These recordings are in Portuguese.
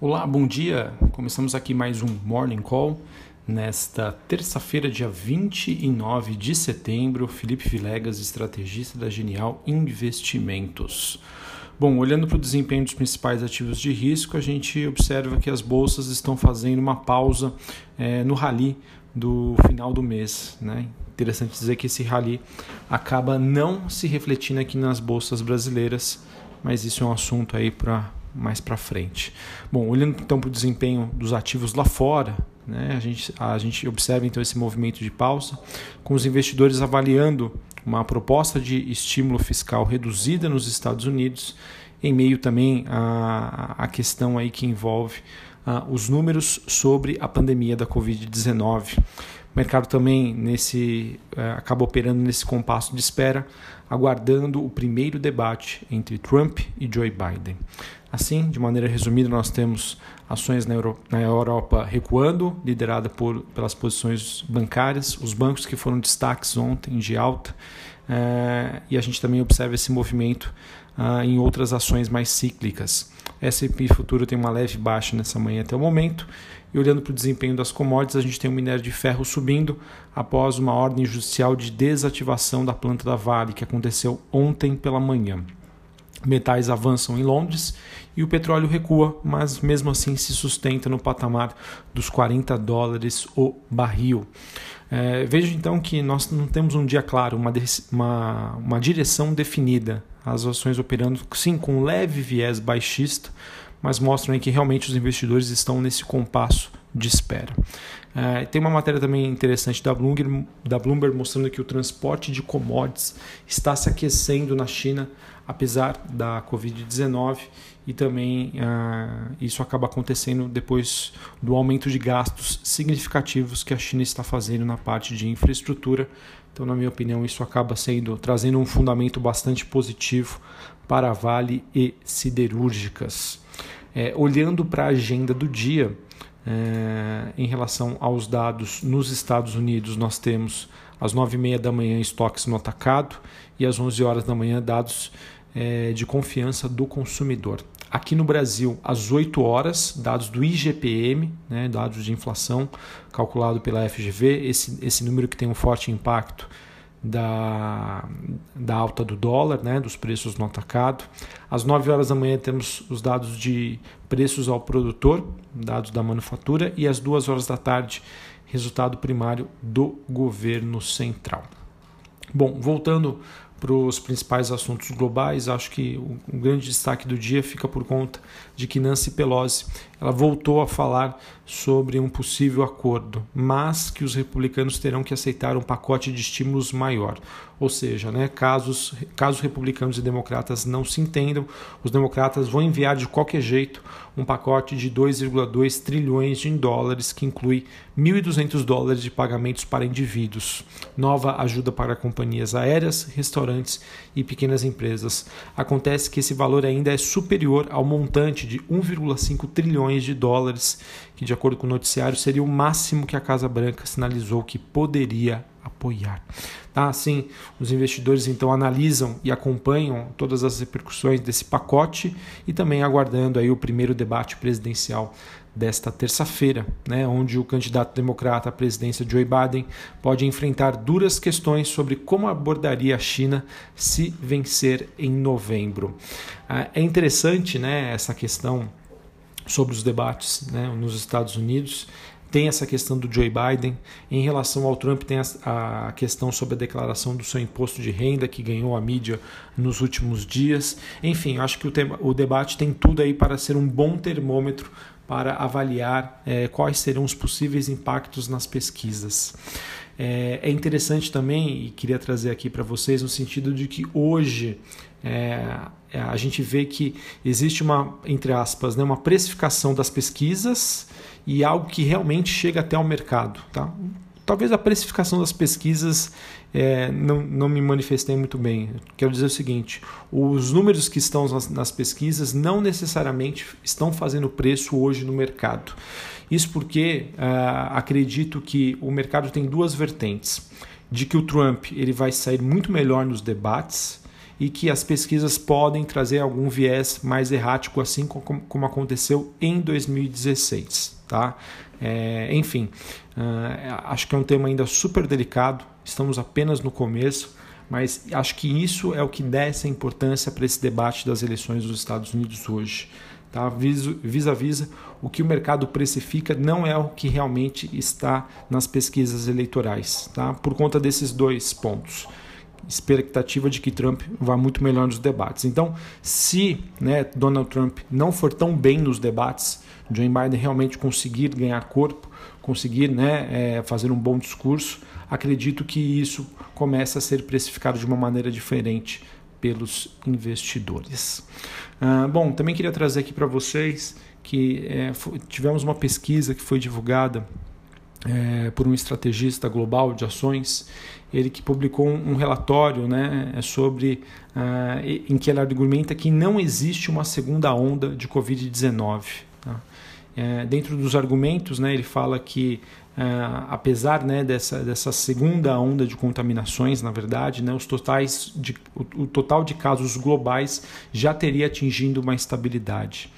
Olá, bom dia. Começamos aqui mais um Morning Call. Nesta terça-feira, dia 29 de setembro, Felipe Vilegas, estrategista da Genial Investimentos. Bom, olhando para o desempenho dos principais ativos de risco, a gente observa que as bolsas estão fazendo uma pausa é, no rally do final do mês. Né? Interessante dizer que esse rally acaba não se refletindo aqui nas bolsas brasileiras, mas isso é um assunto aí para mais para frente. Bom, olhando então para o desempenho dos ativos lá fora, né, a, gente, a gente observa então esse movimento de pausa, com os investidores avaliando uma proposta de estímulo fiscal reduzida nos Estados Unidos, em meio também à, à questão aí que envolve uh, os números sobre a pandemia da Covid-19. O mercado também nesse uh, acaba operando nesse compasso de espera, aguardando o primeiro debate entre Trump e Joe Biden. Assim, de maneira resumida, nós temos ações na, Euro na Europa recuando, liderada por, pelas posições bancárias, os bancos que foram destaques ontem de alta, eh, e a gente também observa esse movimento ah, em outras ações mais cíclicas. S&P futuro tem uma leve baixa nessa manhã até o momento, e olhando para o desempenho das commodities, a gente tem o minério de ferro subindo após uma ordem judicial de desativação da planta da Vale, que aconteceu ontem pela manhã. Metais avançam em Londres e o petróleo recua, mas mesmo assim se sustenta no patamar dos 40 dólares o barril. É, vejo então que nós não temos um dia claro, uma, uma, uma direção definida. As ações operando sim com um leve viés baixista, mas mostram que realmente os investidores estão nesse compasso de espera. É, tem uma matéria também interessante da Bloomberg, da Bloomberg mostrando que o transporte de commodities está se aquecendo na China, apesar da Covid-19, e também uh, isso acaba acontecendo depois do aumento de gastos significativos que a China está fazendo na parte de infraestrutura. Então, na minha opinião, isso acaba sendo trazendo um fundamento bastante positivo para Vale e siderúrgicas. É, olhando para a agenda do dia, é, em relação aos dados nos Estados Unidos, nós temos às 9h30 da manhã estoques no atacado e às 11 horas da manhã dados é, de confiança do consumidor. Aqui no Brasil, às 8 horas, dados do IGPM, né, dados de inflação calculado pela FGV, esse, esse número que tem um forte impacto da, da alta do dólar, né, dos preços no atacado. Às 9 horas da manhã temos os dados de preços ao produtor, dados da manufatura, e às 2 horas da tarde, resultado primário do governo central. Bom, voltando para os principais assuntos globais, acho que o, o grande destaque do dia fica por conta de que Nancy Pelosi ela voltou a falar sobre um possível acordo, mas que os republicanos terão que aceitar um pacote de estímulos maior. Ou seja, né, casos, caso republicanos e democratas não se entendam, os democratas vão enviar de qualquer jeito um pacote de 2,2 trilhões de dólares, que inclui 1.200 dólares de pagamentos para indivíduos, nova ajuda para companhias aéreas, restaurantes e pequenas empresas. Acontece que esse valor ainda é superior ao montante de 1,5 trilhões de dólares, que, de acordo com o noticiário, seria o máximo que a Casa Branca sinalizou que poderia apoiar. Tá? Assim, os investidores então analisam e acompanham todas as repercussões desse pacote e também aguardando aí o primeiro debate presidencial desta terça-feira, né, onde o candidato democrata à presidência Joe Biden pode enfrentar duras questões sobre como abordaria a China se vencer em novembro. Ah, é interessante né, essa questão sobre os debates né, nos Estados Unidos tem essa questão do Joe Biden. Em relação ao Trump, tem a, questão sobre a declaração do seu imposto de renda, que ganhou a mídia nos últimos dias. Enfim, acho que o, tema, o debate tem tudo aí para ser um bom termômetro para avaliar é, quais serão os possíveis impactos nas pesquisas. É, é interessante também, e queria trazer aqui para vocês, no sentido de que hoje é, a gente vê que existe uma, entre aspas, né, uma precificação das pesquisas e algo que realmente chega até o mercado. Tá? Talvez a precificação das pesquisas é, não, não me manifestei muito bem. Quero dizer o seguinte: os números que estão nas, nas pesquisas não necessariamente estão fazendo preço hoje no mercado. Isso porque uh, acredito que o mercado tem duas vertentes: de que o Trump ele vai sair muito melhor nos debates e que as pesquisas podem trazer algum viés mais errático, assim como aconteceu em 2016. Tá? É, enfim, uh, acho que é um tema ainda super delicado, estamos apenas no começo, mas acho que isso é o que dá essa importância para esse debate das eleições dos Estados Unidos hoje. Tá? Visa visa, o que o mercado precifica não é o que realmente está nas pesquisas eleitorais, tá? por conta desses dois pontos. Expectativa de que Trump vá muito melhor nos debates. Então, se né, Donald Trump não for tão bem nos debates, Joe Biden realmente conseguir ganhar corpo, conseguir né, é, fazer um bom discurso, acredito que isso começa a ser precificado de uma maneira diferente pelos investidores. Ah, bom, também queria trazer aqui para vocês que é, tivemos uma pesquisa que foi divulgada é, por um estrategista global de ações, ele que publicou um, relatório né, é sobre uh, em que ele argumenta que não existe uma segunda onda de Covid-19. Tá? É, dentro dos argumentos, né, ele fala que Uh, apesar né, dessa, dessa segunda onda de contaminações, na verdade, né, os totais de, o, o, total de casos globais já teria atingido uma estabilidade.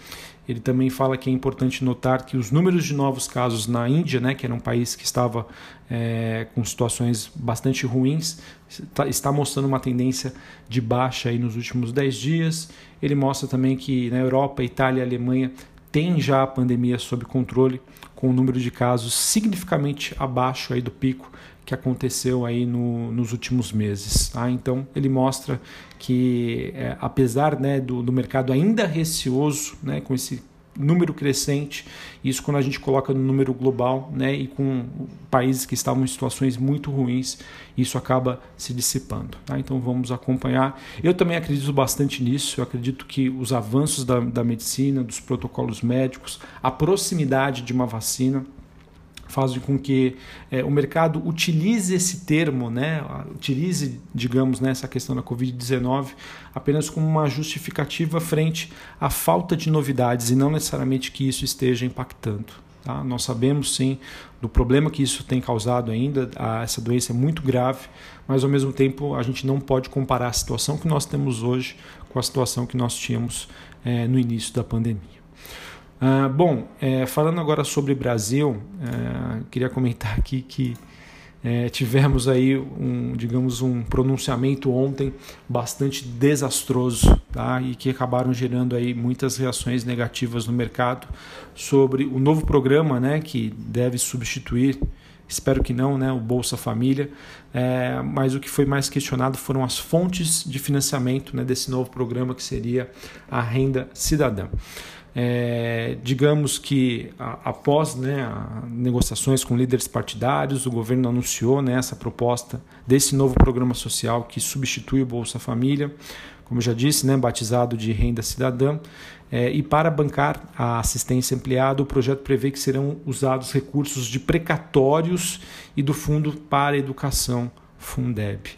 Ele também fala que é importante notar que os números de novos casos na Índia, né, que era um país que estava é, com situações bastante ruins, está, está, mostrando uma tendência de baixa aí nos últimos 10 dias. Ele mostra também que na Europa, Itália e Alemanha tem já a pandemia sob controle, com o número de casos significativamente abaixo aí do pico que aconteceu aí no, nos últimos meses. Tá? Então ele mostra que é, apesar né, do, do mercado ainda receoso né, com esse número crescente, isso quando a gente coloca no número global né, e com países que estavam em situações muito ruins, isso acaba se dissipando. Tá? Então vamos acompanhar. Eu também acredito bastante nisso, eu acredito que os avanços da, da medicina, dos protocolos médicos, a proximidade de uma vacina, faz com que é, o mercado utilize esse termo, né, utilize, digamos, né, essa questão da Covid-19 apenas como uma justificativa frente à falta de novidades e não necessariamente que isso esteja impactando. Tá? Nós sabemos sim do problema que isso tem causado ainda, a, essa doença é muito grave, mas ao mesmo tempo a gente não pode comparar a situação que nós temos hoje com a situação que nós tínhamos é, no início da pandemia. Ah, bom, é, falando agora sobre Brasil, é, queria comentar aqui que é, tivemos aí um, digamos, um pronunciamento ontem bastante desastroso, tá? E que acabaram gerando aí muitas reações negativas no mercado sobre o novo programa, né? Que deve substituir, espero que não, né? O Bolsa Família. É, mas o que foi mais questionado foram as fontes de financiamento, né? Desse novo programa que seria a renda cidadã. É, digamos que a, após né, negociações com líderes partidários, o governo anunciou né, essa proposta desse novo programa social que substitui o Bolsa Família, como já disse, né, batizado de Renda Cidadã. É, e para bancar a assistência ampliada, o projeto prevê que serão usados recursos de precatórios e do Fundo para a Educação, Fundeb.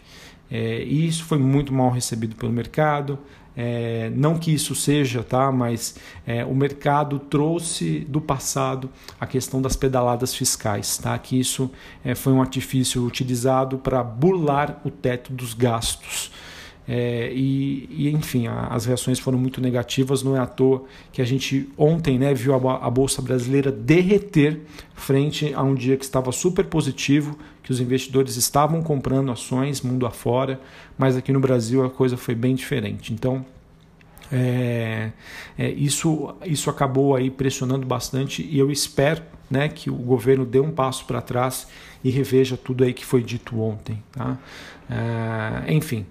É, e isso foi muito mal recebido pelo mercado. É, não que isso seja, tá? mas é, o mercado trouxe do passado a questão das pedaladas fiscais, tá? que isso é, foi um artifício utilizado para burlar o teto dos gastos. É, e, e, enfim, a, as reações foram muito negativas. Não é à toa que a gente ontem né, viu a, a, Bolsa Brasileira derreter frente a um dia que estava super positivo, que os investidores estavam comprando ações mundo afora, mas aqui no Brasil a coisa foi bem diferente. Então, é, é, isso, isso acabou aí pressionando bastante e eu espero né, que o governo dê um passo para trás e reveja tudo aí que foi dito ontem. Tá? É, enfim,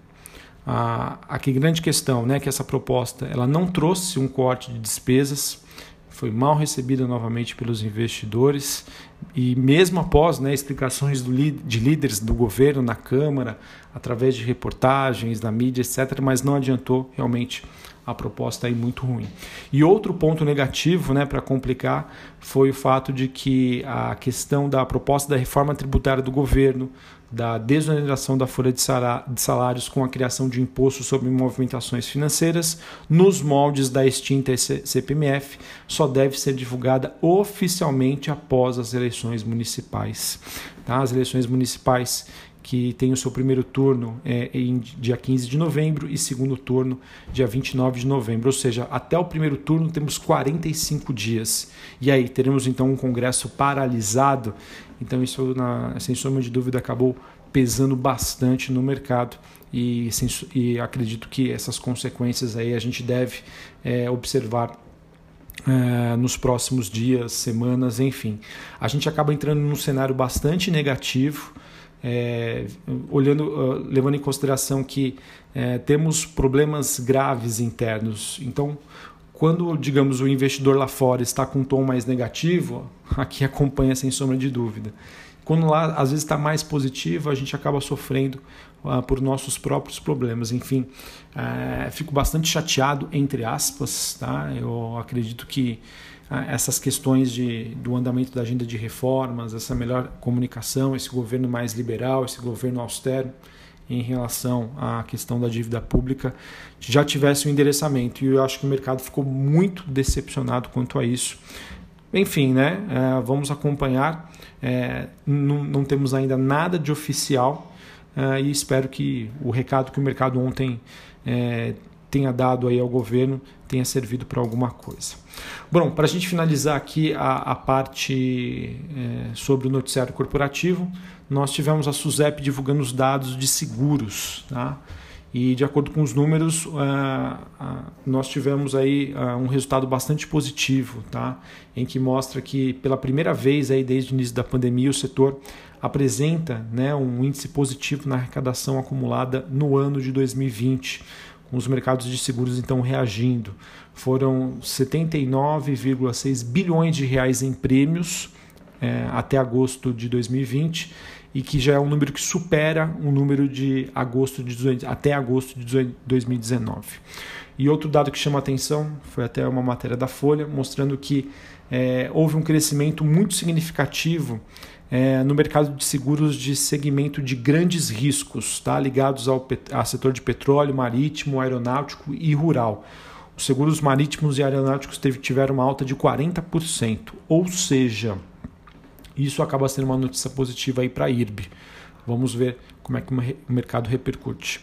a, a que grande questão, né, que essa proposta ela não trouxe um corte de despesas, foi mal recebida novamente pelos investidores e mesmo após né, explicações do, de líderes do governo na Câmara, através de reportagens, da mídia, etc., mas não adiantou realmente a proposta aí muito ruim. E outro ponto negativo, né, para complicar, foi o fato de que a questão da proposta da reforma tributária do governo, da desoneração da folha de salários com a criação de imposto sobre movimentações financeiras nos moldes da extinta CPMF só deve ser divulgada oficialmente após as eleições municipais. Tá? As eleições municipais que tem o seu primeiro turno é, em dia 15 de novembro e segundo turno dia 29 de novembro. Ou seja, até o primeiro turno temos 45 dias. E aí, teremos então um Congresso paralisado. Então, isso, na, sem sombra de dúvida, acabou pesando bastante no mercado. E, e acredito que essas consequências aí a gente deve é, observar é, nos próximos dias, semanas, enfim. A gente acaba entrando num cenário bastante negativo é, olhando, uh, levando em consideração que é, temos problemas graves internos. Então, quando, digamos, o investidor lá fora está com um tom mais negativo, aqui acompanha sem sombra de dúvida. Quando lá às vezes está mais positivo, a gente acaba sofrendo uh, por nossos próprios problemas. Enfim, uh, fico bastante chateado, entre aspas. Tá? Eu acredito que essas questões de, do andamento da agenda de reformas, essa melhor comunicação, esse governo mais liberal, esse governo austero em relação à questão da dívida pública já tivesse um endereçamento. E eu acho que o mercado ficou muito decepcionado quanto a isso. Enfim, né? É, vamos acompanhar. É, não, não, temos ainda nada de oficial é, e espero que o recado que o mercado ontem tenha dado aí ao governo tenha servido para alguma coisa. Bom, para a gente finalizar aqui a, a parte é, sobre o noticiário corporativo, nós tivemos a SUSEP divulgando os dados de seguros, tá? E de acordo com os números, uh, nós tivemos aí uh, um resultado bastante positivo, tá? em que mostra que pela primeira vez aí desde o início da pandemia o setor apresenta né, um índice positivo na arrecadação acumulada no ano de 2020 com os mercados de seguros então reagindo. Foram 79,6 bilhões de reais em prêmios é, até agosto de 2020 e que já é um número que supera o número de agosto de até agosto de 2019. E outro dado que chama atenção foi até uma matéria da Folha mostrando que é, houve um crescimento muito significativo é, no mercado de seguros de segmento de grandes riscos, tá? ligados ao, ao setor de petróleo, marítimo, aeronáutico e rural. Os seguros marítimos e aeronáuticos teve, tiveram uma alta de 40%, ou seja, isso acaba sendo uma notícia positiva para a IRB. Vamos ver como é que o mercado repercute.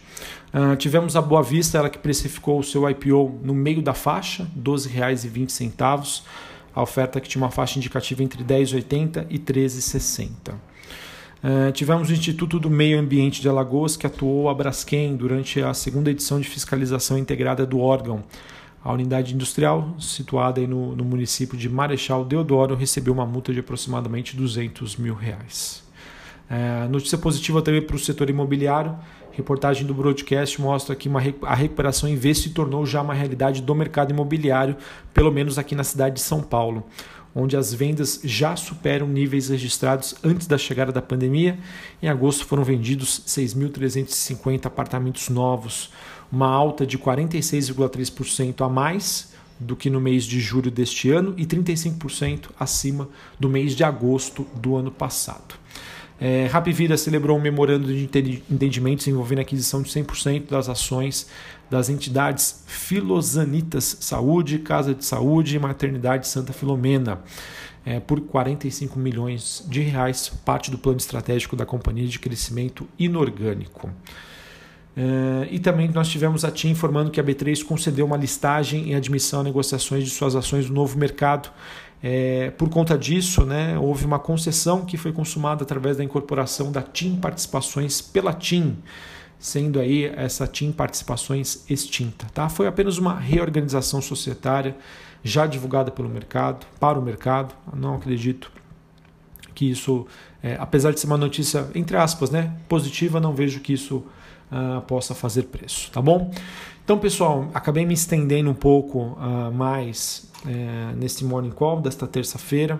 Uh, tivemos a Boa Vista, ela que precificou o seu IPO no meio da faixa, R$ 12,20 a oferta que tinha uma faixa indicativa entre 10,80 e 13,60. Uh, tivemos o Instituto do Meio Ambiente de Alagoas, que atuou a Braskem durante a segunda edição de fiscalização integrada do órgão. A unidade industrial, situada no, no, município de Marechal Deodoro, recebeu uma multa de aproximadamente 200 mil reais. Uh, notícia positiva também para o setor imobiliário. Reportagem do broadcast mostra que uma, a recuperação em vez se tornou já uma realidade do mercado imobiliário, pelo menos aqui na cidade de São Paulo, onde as vendas já superam níveis registrados antes da chegada da pandemia. Em agosto foram vendidos 6.350 apartamentos novos, uma alta de 46,3% a mais do que no mês de julho deste ano e 35% acima do mês de agosto do ano passado. É, celebrou um memorando de entendimentos envolvendo a aquisição de 100% das ações das entidades Filosanitas Saúde, Casa de Saúde e Maternidade Santa Filomena. É, por 45 milhões de reais, parte do plano estratégico da companhia de crescimento inorgânico. É, e também nós tivemos a TIM informando que a B3 concedeu uma listagem e admissão a negociações de suas ações no novo mercado é, por conta disso, né, houve uma concessão que foi consumada através da incorporação da TIM Participações pela TIM, sendo aí essa TIM Participações extinta. Tá? Foi apenas uma reorganização societária já divulgada pelo mercado, para o mercado. Não acredito que isso, é, apesar de ser uma notícia, entre aspas, né, positiva, não vejo que isso uh, possa fazer preço, tá bom? Então, pessoal, acabei me estendendo um pouco uh, mais é, nesse Morning Call desta terça-feira.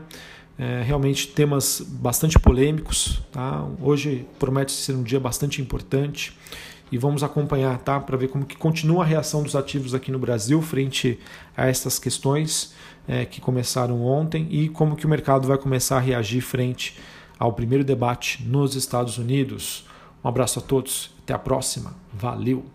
É, realmente temas bastante polêmicos. Tá? Hoje promete ser um dia bastante importante e vamos acompanhar tá? para ver como que continua a reação dos ativos aqui no Brasil frente a essas questões é, que começaram ontem e como que o mercado vai começar a reagir frente ao primeiro debate nos Estados Unidos. Um abraço a todos, até a próxima, valeu!